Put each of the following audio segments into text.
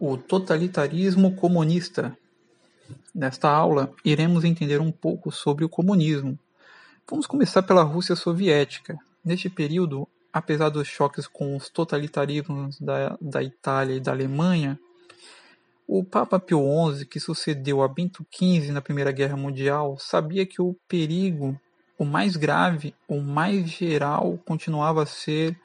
o totalitarismo comunista. Nesta aula, iremos entender um pouco sobre o comunismo. Vamos começar pela Rússia Soviética. Neste período, apesar dos choques com os totalitarismos da, da Itália e da Alemanha, o Papa Pio XI, que sucedeu a Bento XV na Primeira Guerra Mundial, sabia que o perigo, o mais grave, o mais geral, continuava a ser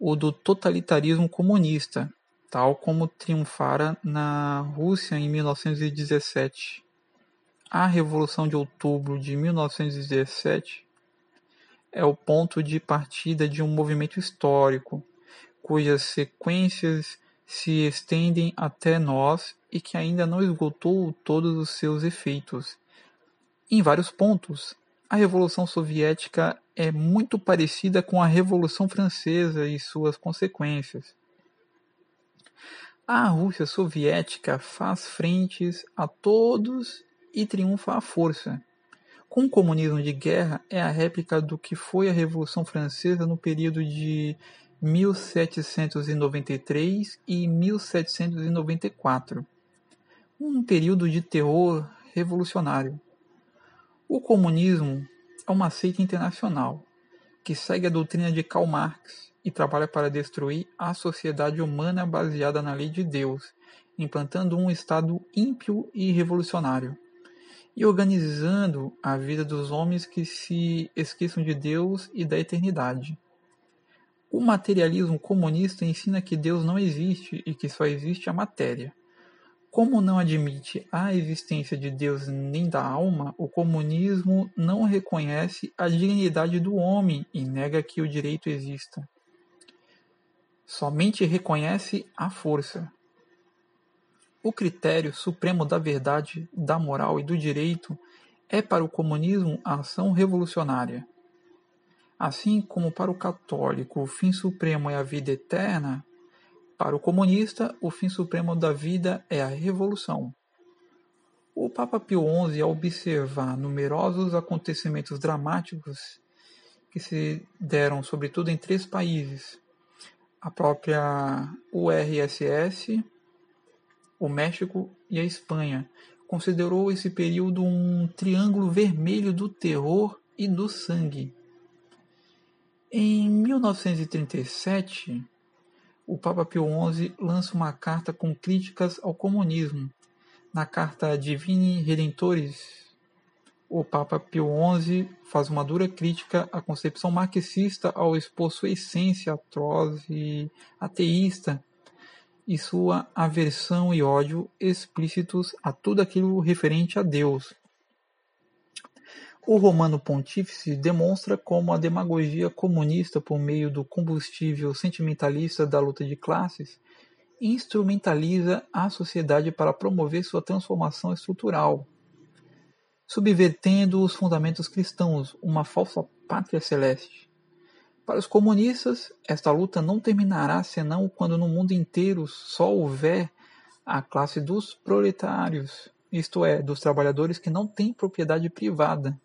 o do totalitarismo comunista, tal como triunfara na Rússia em 1917. A Revolução de Outubro de 1917 é o ponto de partida de um movimento histórico, cujas sequências se estendem até nós e que ainda não esgotou todos os seus efeitos. Em vários pontos, a Revolução Soviética é muito parecida com a Revolução Francesa e suas consequências. A Rússia soviética faz frentes a todos e triunfa à força. Com o comunismo de guerra é a réplica do que foi a Revolução Francesa no período de 1793 e 1794, um período de terror revolucionário. O comunismo é uma seita internacional que segue a doutrina de Karl Marx e trabalha para destruir a sociedade humana baseada na lei de Deus, implantando um Estado ímpio e revolucionário, e organizando a vida dos homens que se esqueçam de Deus e da eternidade. O materialismo comunista ensina que Deus não existe e que só existe a matéria. Como não admite a existência de Deus nem da alma, o comunismo não reconhece a dignidade do homem e nega que o direito exista somente reconhece a força. O critério supremo da verdade, da moral e do direito é para o comunismo a ação revolucionária. Assim como para o católico o fim supremo é a vida eterna, para o comunista o fim supremo da vida é a revolução. O Papa Pio XI, ao observar numerosos acontecimentos dramáticos que se deram sobretudo em três países, a própria URSS, o México e a Espanha. Considerou esse período um triângulo vermelho do terror e do sangue. Em 1937, o Papa Pio XI lança uma carta com críticas ao comunismo. Na carta Divini Redentores, o Papa Pio XI faz uma dura crítica à concepção marxista ao expor sua essência atroz e ateísta e sua aversão e ódio explícitos a tudo aquilo referente a Deus. O Romano Pontífice demonstra como a demagogia comunista, por meio do combustível sentimentalista da luta de classes, instrumentaliza a sociedade para promover sua transformação estrutural subvertendo os fundamentos cristãos, uma falsa pátria celeste. Para os comunistas, esta luta não terminará senão quando no mundo inteiro só houver a classe dos proletários, isto é, dos trabalhadores que não têm propriedade privada.